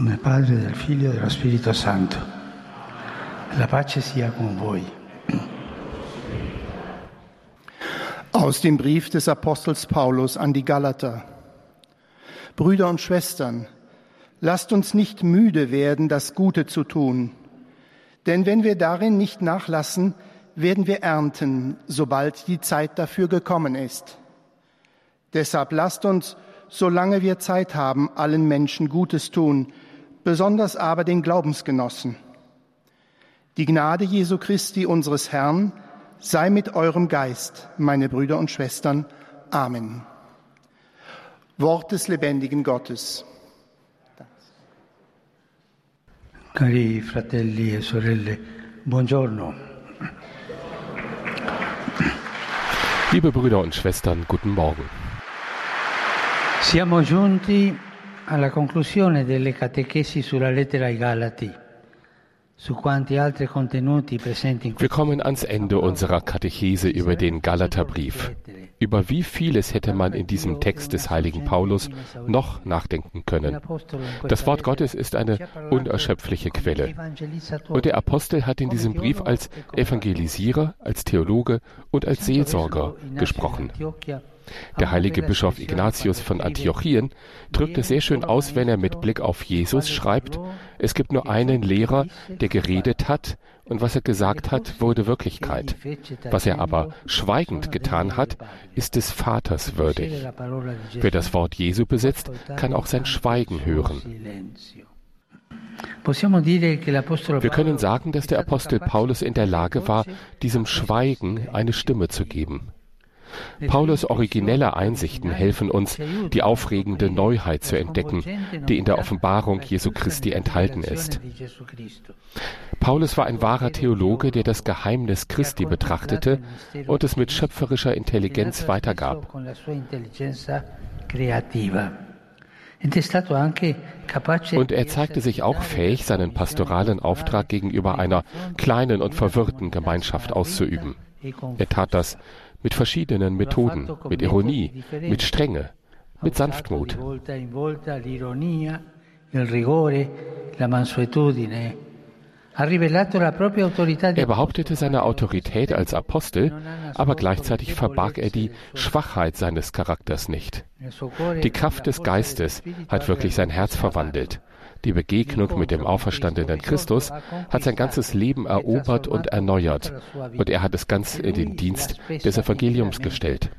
nome Padre, del Figlio e dello Spirito Santo. La pace sia con voi. Aus dem Brief des Apostels Paulus an die Galater. Brüder und Schwestern, lasst uns nicht müde werden, das Gute zu tun. Denn wenn wir darin nicht nachlassen, werden wir ernten, sobald die Zeit dafür gekommen ist. Deshalb lasst uns, solange wir Zeit haben, allen Menschen Gutes tun, besonders aber den Glaubensgenossen. Die Gnade Jesu Christi unseres Herrn sei mit eurem Geist, meine Brüder und Schwestern. Amen. Wort des lebendigen Gottes. Cari fratelli e sorelle, buongiorno. Liebe Brüder und Schwestern, guten Morgen. Siamo giunti alla conclusione delle catechesi sulla lettera ai Galati. Wir kommen ans Ende unserer Katechese über den Galaterbrief. Über wie vieles hätte man in diesem Text des heiligen Paulus noch nachdenken können. Das Wort Gottes ist eine unerschöpfliche Quelle. Und der Apostel hat in diesem Brief als Evangelisierer, als Theologe und als Seelsorger gesprochen. Der heilige Bischof Ignatius von Antiochien drückt es sehr schön aus, wenn er mit Blick auf Jesus schreibt, es gibt nur einen Lehrer, der geredet hat, und was er gesagt hat, wurde Wirklichkeit. Was er aber schweigend getan hat, ist des Vaters würdig. Wer das Wort Jesu besitzt, kann auch sein Schweigen hören. Wir können sagen, dass der Apostel Paulus in der Lage war, diesem Schweigen eine Stimme zu geben. Paulus originelle Einsichten helfen uns, die aufregende Neuheit zu entdecken, die in der Offenbarung Jesu Christi enthalten ist. Paulus war ein wahrer Theologe, der das Geheimnis Christi betrachtete und es mit schöpferischer Intelligenz weitergab. Und er zeigte sich auch fähig, seinen pastoralen Auftrag gegenüber einer kleinen und verwirrten Gemeinschaft auszuüben. Er tat das mit verschiedenen Methoden, mit Ironie, mit Strenge, mit Sanftmut. Er behauptete seine Autorität als Apostel, aber gleichzeitig verbarg er die Schwachheit seines Charakters nicht. Die Kraft des Geistes hat wirklich sein Herz verwandelt. Die Begegnung mit dem auferstandenen Christus hat sein ganzes Leben erobert und erneuert und er hat es ganz in den Dienst des Evangeliums gestellt.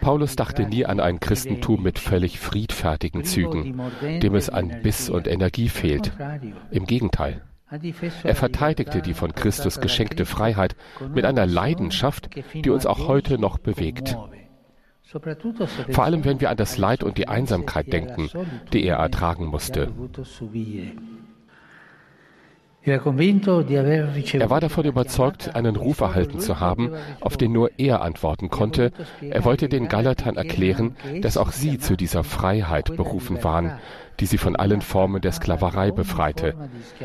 Paulus dachte nie an ein Christentum mit völlig friedfertigen Zügen, dem es an Biss und Energie fehlt. Im Gegenteil. Er verteidigte die von Christus geschenkte Freiheit mit einer Leidenschaft, die uns auch heute noch bewegt. Vor allem wenn wir an das Leid und die Einsamkeit denken, die er ertragen musste. Er war davon überzeugt, einen Ruf erhalten zu haben, auf den nur er antworten konnte. Er wollte den Galatern erklären, dass auch sie zu dieser Freiheit berufen waren, die sie von allen Formen der Sklaverei befreite,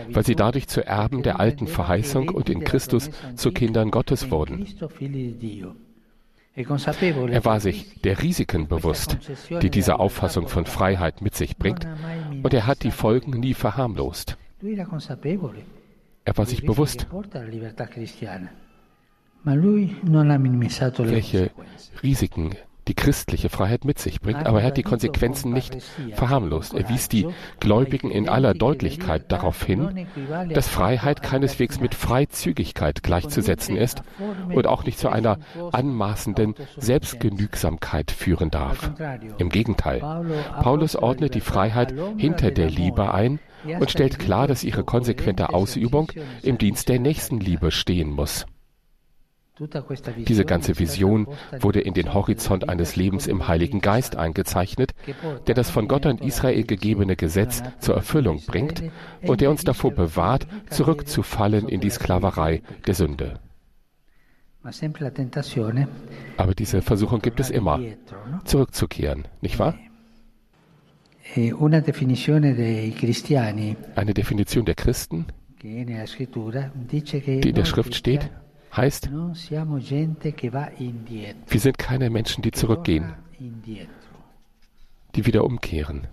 weil sie dadurch zu Erben der alten Verheißung und in Christus zu Kindern Gottes wurden. Er war sich der Risiken bewusst, die diese Auffassung von Freiheit mit sich bringt, und er hat die Folgen nie verharmlost. Er war sich bewusst, welche Risiken die christliche Freiheit mit sich bringt, aber er hat die Konsequenzen nicht verharmlost. Er wies die Gläubigen in aller Deutlichkeit darauf hin, dass Freiheit keineswegs mit Freizügigkeit gleichzusetzen ist und auch nicht zu einer anmaßenden Selbstgenügsamkeit führen darf. Im Gegenteil, Paulus ordnet die Freiheit hinter der Liebe ein und stellt klar, dass ihre konsequente Ausübung im Dienst der Nächstenliebe stehen muss. Diese ganze Vision wurde in den Horizont eines Lebens im Heiligen Geist eingezeichnet, der das von Gott an Israel gegebene Gesetz zur Erfüllung bringt und der uns davor bewahrt, zurückzufallen in die Sklaverei der Sünde. Aber diese Versuchung gibt es immer, zurückzukehren, nicht wahr? E Eine Definition der Christen, die in der Schrift steht, heißt, wir sind keine Menschen, die zurückgehen, die wieder umkehren.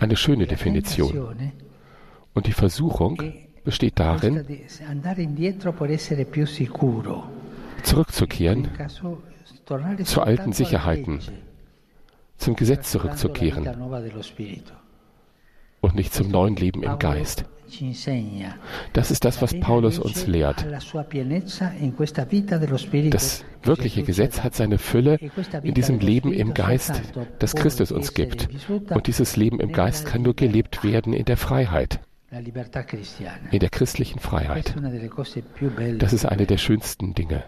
Eine schöne Definition. Und die Versuchung besteht darin, zurückzukehren zu alten Sicherheiten, zum Gesetz zurückzukehren und nicht zum neuen Leben im Geist. Das ist das, was Paulus uns lehrt. Das wirkliche Gesetz hat seine Fülle in diesem Leben im Geist, das Christus uns gibt. Und dieses Leben im Geist kann nur gelebt werden in der Freiheit, in der christlichen Freiheit. Das ist eine der schönsten Dinge.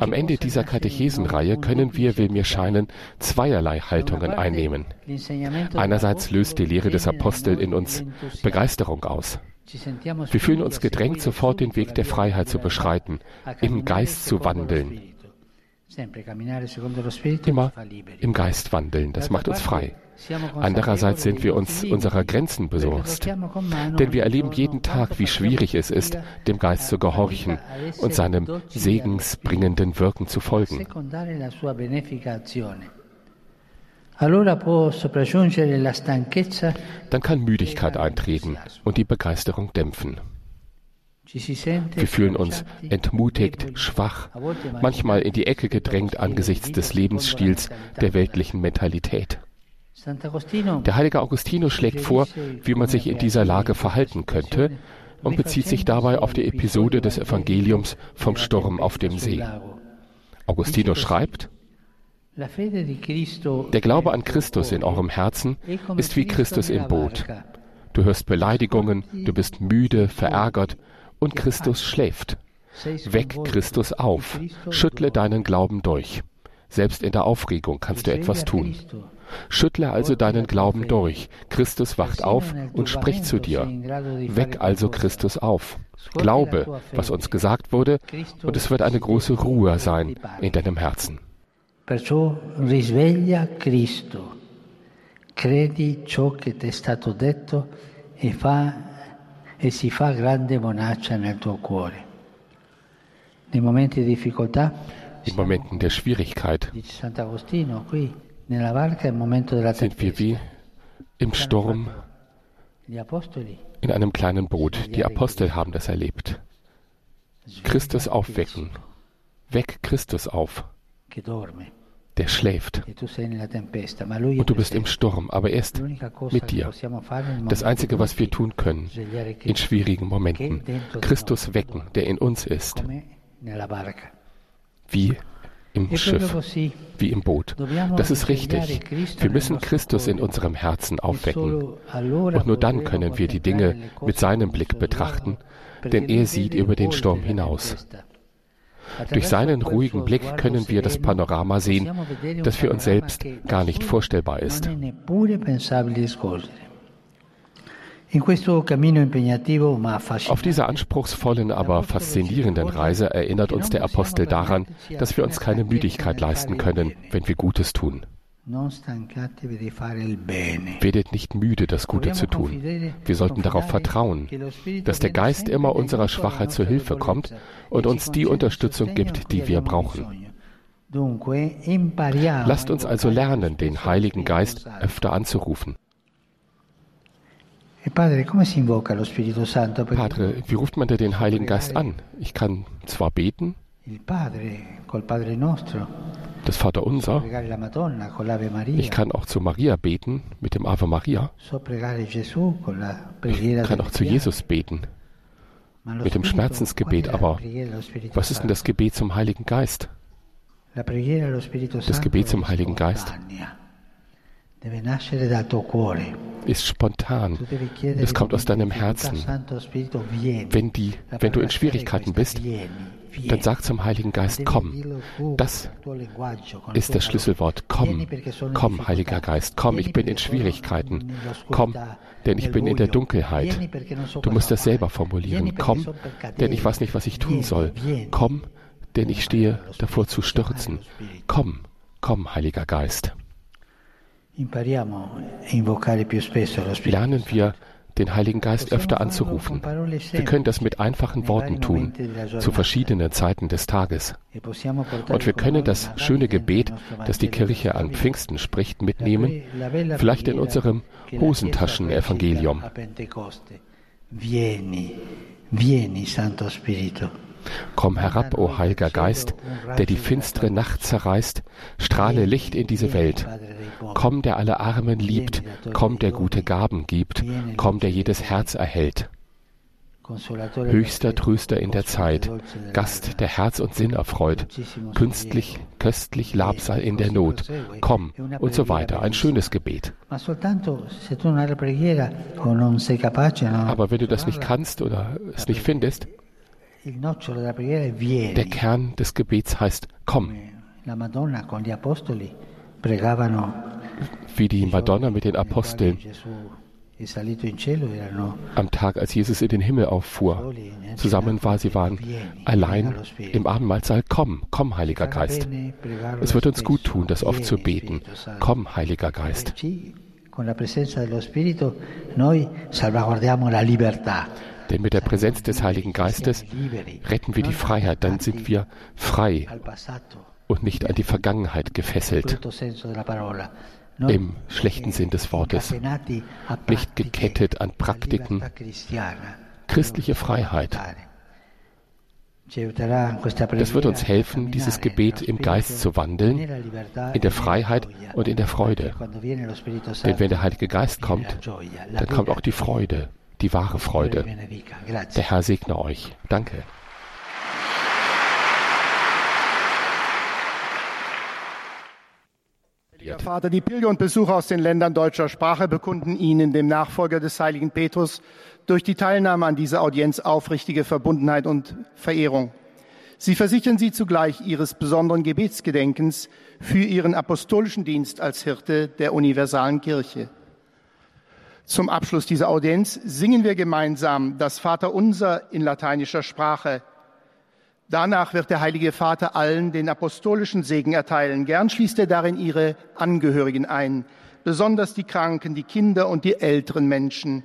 Am Ende dieser Katechesenreihe können wir, will mir scheinen, zweierlei Haltungen einnehmen. Einerseits löst die Lehre des Apostels in uns Begeisterung aus. Wir fühlen uns gedrängt, sofort den Weg der Freiheit zu beschreiten, im Geist zu wandeln. Immer im Geist wandeln, das macht uns frei. Andererseits sind wir uns unserer Grenzen bewusst, denn wir erleben jeden Tag, wie schwierig es ist, dem Geist zu gehorchen und seinem segensbringenden Wirken zu folgen. Dann kann Müdigkeit eintreten und die Begeisterung dämpfen. Wir fühlen uns entmutigt, schwach, manchmal in die Ecke gedrängt angesichts des Lebensstils der weltlichen Mentalität. Der heilige Augustinus schlägt vor, wie man sich in dieser Lage verhalten könnte und bezieht sich dabei auf die Episode des Evangeliums vom Sturm auf dem See. Augustinus schreibt, der Glaube an Christus in eurem Herzen ist wie Christus im Boot. Du hörst Beleidigungen, du bist müde, verärgert und Christus schläft. Weck Christus auf, schüttle deinen Glauben durch. Selbst in der Aufregung kannst du etwas tun. Schüttle also deinen Glauben durch. Christus wacht auf und spricht zu dir. Weck also Christus auf. Glaube, was uns gesagt wurde, und es wird eine große Ruhe sein in deinem Herzen. Perciò risveglia Cristo. Credi ciò che ti è stato detto e, fa, e si fa grande bonaccia nel tuo cuore. Nei momenti di difficoltà, in Momenten der Schwierigkeit, sind wir wie im Sturm in einem kleinen Boot. Die Apostel haben das erlebt. Christus aufwecken. Weck Christus auf. Der schläft. Und du bist im Sturm, aber er ist mit dir. Das Einzige, was wir tun können in schwierigen Momenten, Christus wecken, der in uns ist. Wie im Schiff, wie im Boot. Das ist richtig. Wir müssen Christus in unserem Herzen aufwecken. Und nur dann können wir die Dinge mit seinem Blick betrachten, denn er sieht über den Sturm hinaus. Durch seinen ruhigen Blick können wir das Panorama sehen, das für uns selbst gar nicht vorstellbar ist. Auf dieser anspruchsvollen, aber faszinierenden Reise erinnert uns der Apostel daran, dass wir uns keine Müdigkeit leisten können, wenn wir Gutes tun. Werdet nicht müde, das Gute zu tun. Wir sollten darauf vertrauen, dass der Geist immer unserer Schwachheit zu Hilfe kommt und uns die Unterstützung gibt, die wir brauchen. Lasst uns also lernen, den Heiligen Geist öfter anzurufen. E padre, wie ruft man denn den Heiligen Geist an? Ich kann zwar beten, das Vaterunser, ich kann auch zu Maria beten mit dem Ave Maria, ich kann auch zu Jesus beten mit dem Schmerzensgebet, aber was ist denn das Gebet zum Heiligen Geist? Das Gebet zum Heiligen Geist ist spontan. Es kommt aus deinem Herzen. Wenn, die, wenn du in Schwierigkeiten bist, dann sag zum Heiligen Geist, komm. Das ist das Schlüsselwort. Komm, komm, Heiliger Geist, komm, ich bin in Schwierigkeiten. Komm, denn ich bin in der Dunkelheit. Du musst das selber formulieren. Komm, denn ich weiß nicht, was ich tun soll. Komm, denn ich stehe davor zu stürzen. Komm, komm, Heiliger Geist. Lernen wir den Heiligen Geist öfter anzurufen. Wir können das mit einfachen Worten tun, zu verschiedenen Zeiten des Tages. Und wir können das schöne Gebet, das die Kirche an Pfingsten spricht, mitnehmen, vielleicht in unserem Hosentaschen-Evangelium. Vieni, vieni, Santo Spirito. Komm herab, o Heiliger Geist, der die finstere Nacht zerreißt, strahle Licht in diese Welt. Komm, der alle Armen liebt, komm, der gute Gaben gibt, komm, der jedes Herz erhält. Höchster Tröster in der Zeit, Gast, der Herz und Sinn erfreut, künstlich, köstlich Labsal in der Not, komm und so weiter. Ein schönes Gebet. Aber wenn du das nicht kannst oder es nicht findest, der Kern des Gebets heißt, komm. Wie die Madonna mit den Aposteln am Tag, als Jesus in den Himmel auffuhr. Zusammen war sie waren allein im Abendmahlsaal. Komm, komm, Heiliger Geist. Es wird uns gut tun, das oft zu beten. Komm, Heiliger Geist. Con la presenza dello Spirito noi salvaguardiamo la libertà. Denn mit der Präsenz des Heiligen Geistes retten wir die Freiheit, dann sind wir frei und nicht an die Vergangenheit gefesselt. Im schlechten Sinn des Wortes. Nicht gekettet an Praktiken. Christliche Freiheit. Das wird uns helfen, dieses Gebet im Geist zu wandeln, in der Freiheit und in der Freude. Denn wenn der Heilige Geist kommt, dann kommt auch die Freude die wahre Freude. Der Herr segne euch. Danke. Vater, die Pilger und Besucher aus den Ländern deutscher Sprache bekunden Ihnen, dem Nachfolger des heiligen Petrus, durch die Teilnahme an dieser Audienz aufrichtige Verbundenheit und Verehrung. Sie versichern Sie zugleich Ihres besonderen Gebetsgedenkens für Ihren apostolischen Dienst als Hirte der universalen Kirche. Zum Abschluss dieser Audienz singen wir gemeinsam das Vaterunser in lateinischer Sprache. Danach wird der Heilige Vater allen den apostolischen Segen erteilen. Gern schließt er darin ihre Angehörigen ein, besonders die Kranken, die Kinder und die älteren Menschen.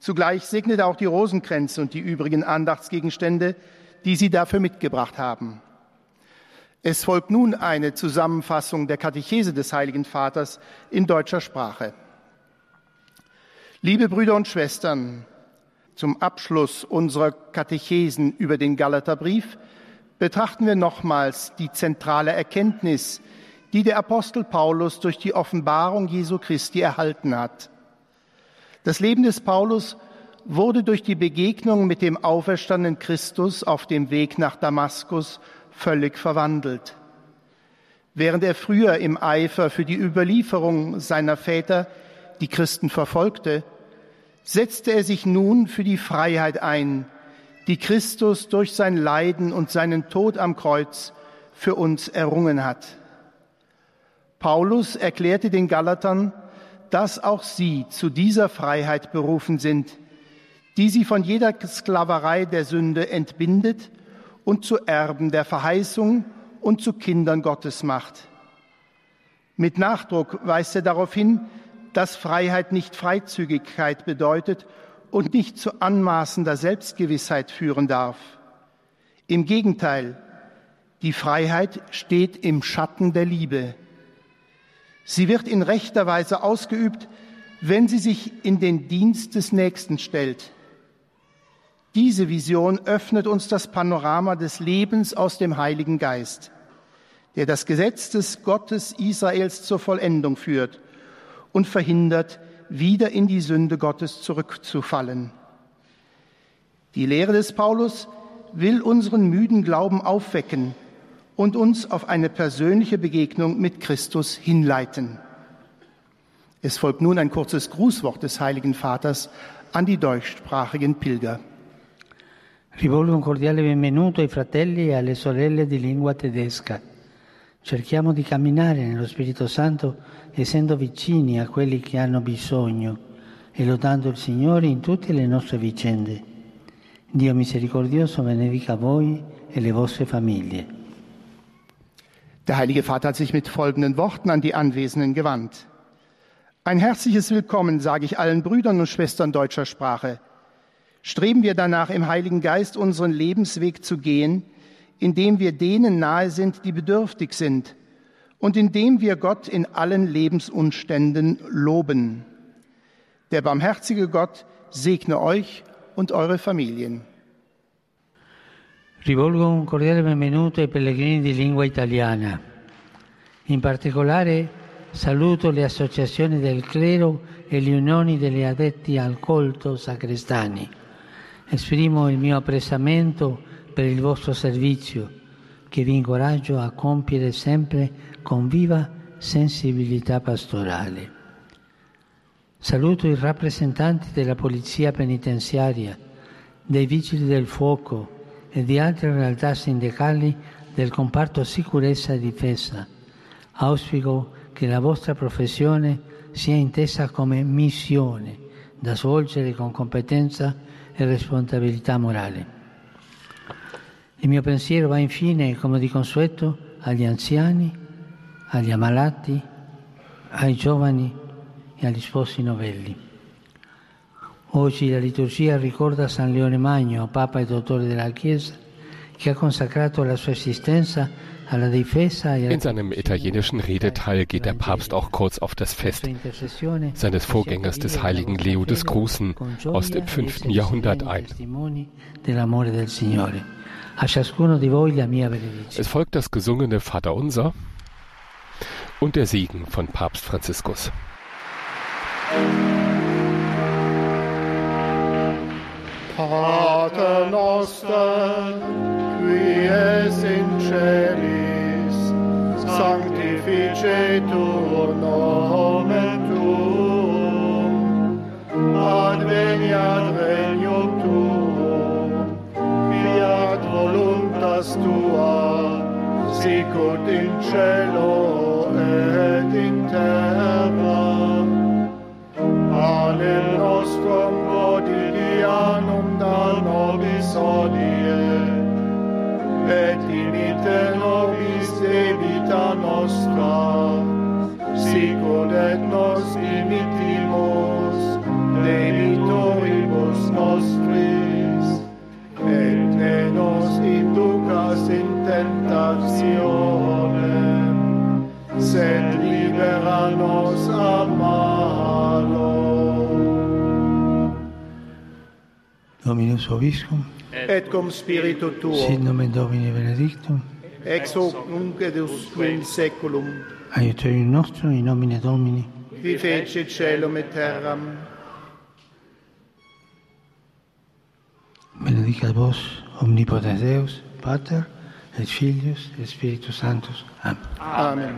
Zugleich segnet er auch die Rosenkränze und die übrigen Andachtsgegenstände, die sie dafür mitgebracht haben. Es folgt nun eine Zusammenfassung der Katechese des Heiligen Vaters in deutscher Sprache. Liebe Brüder und Schwestern, zum Abschluss unserer Katechesen über den Galaterbrief betrachten wir nochmals die zentrale Erkenntnis, die der Apostel Paulus durch die Offenbarung Jesu Christi erhalten hat. Das Leben des Paulus wurde durch die Begegnung mit dem auferstandenen Christus auf dem Weg nach Damaskus völlig verwandelt. Während er früher im Eifer für die Überlieferung seiner Väter die Christen verfolgte, setzte er sich nun für die Freiheit ein, die Christus durch sein Leiden und seinen Tod am Kreuz für uns errungen hat. Paulus erklärte den Galatern, dass auch sie zu dieser Freiheit berufen sind, die sie von jeder Sklaverei der Sünde entbindet und zu Erben der Verheißung und zu Kindern Gottes macht. Mit Nachdruck weist er darauf hin, dass Freiheit nicht Freizügigkeit bedeutet und nicht zu anmaßender Selbstgewissheit führen darf. Im Gegenteil, die Freiheit steht im Schatten der Liebe. Sie wird in rechter Weise ausgeübt, wenn sie sich in den Dienst des Nächsten stellt. Diese Vision öffnet uns das Panorama des Lebens aus dem Heiligen Geist, der das Gesetz des Gottes Israels zur Vollendung führt und verhindert, wieder in die Sünde Gottes zurückzufallen. Die Lehre des Paulus will unseren müden Glauben aufwecken und uns auf eine persönliche Begegnung mit Christus hinleiten. Es folgt nun ein kurzes Grußwort des Heiligen Vaters an die deutschsprachigen Pilger. Rivolgo un cordiale benvenuto ai fratelli e alle sorelle di lingua tedesca. Cerchiamo di camminare nello Spirito Santo essendo vicini a quelli che hanno bisogno e lodando il Signore in tutte le nostre vicende. Dio misericordioso benedica voi e le vostre famiglie. Der Heilige Vater hat sich mit folgenden Worten an die Anwesenden gewandt. Ein herzliches Willkommen sage ich allen Brüdern und Schwestern deutscher Sprache. Streben wir danach, im Heiligen Geist unseren Lebensweg zu gehen, indem wir denen nahe sind, die bedürftig sind und indem wir Gott in allen Lebensumständen loben. Der barmherzige Gott segne euch und eure Familien. Rivolgo un cordiale benvenuto ai pellegrini di lingua italiana. In particolare saluto le associazioni del clero e le unioni degli addetti al colto sacrestani. Esprimo il mio apprezzamento per il vostro servizio, che vi incoraggio a compiere sempre con viva sensibilità pastorale. Saluto i rappresentanti della Polizia Penitenziaria, dei Vigili del Fuoco e di altre realtà sindacali del comparto sicurezza e difesa. Auspico che la vostra professione sia intesa come missione da svolgere con competenza e responsabilità morale. Il mio pensiero va infine, come di consueto, agli anziani, agli ammalati, ai giovani e agli sposi novelli. Oggi la liturgia ricorda San Leone Magno, Papa e Dottore della Chiesa, che ha consacrato la sua esistenza In seinem italienischen Redeteil geht der Papst auch kurz auf das Fest seines Vorgängers des heiligen Leo des Großen aus dem 5. Jahrhundert ein. Es folgt das gesungene Vaterunser und der Segen von Papst Franziskus. Pater noster, qui es in celis, sanctificetur nomen tuum, adveniat regnum tuum, fiat voluntas tua, sicut in cielo et in terra. Tentationem, sed libera nos a malo. Dominus Vobiscum, Et cum spiritu tuo, sit nomen Domini benedictum, ex hoc nunc et usque in seculum, aiuterium nostrum in nomine Domini, qui fece celum et terram, benedicat vos omnipotens Deus, Pater, et Filius, et. Amen.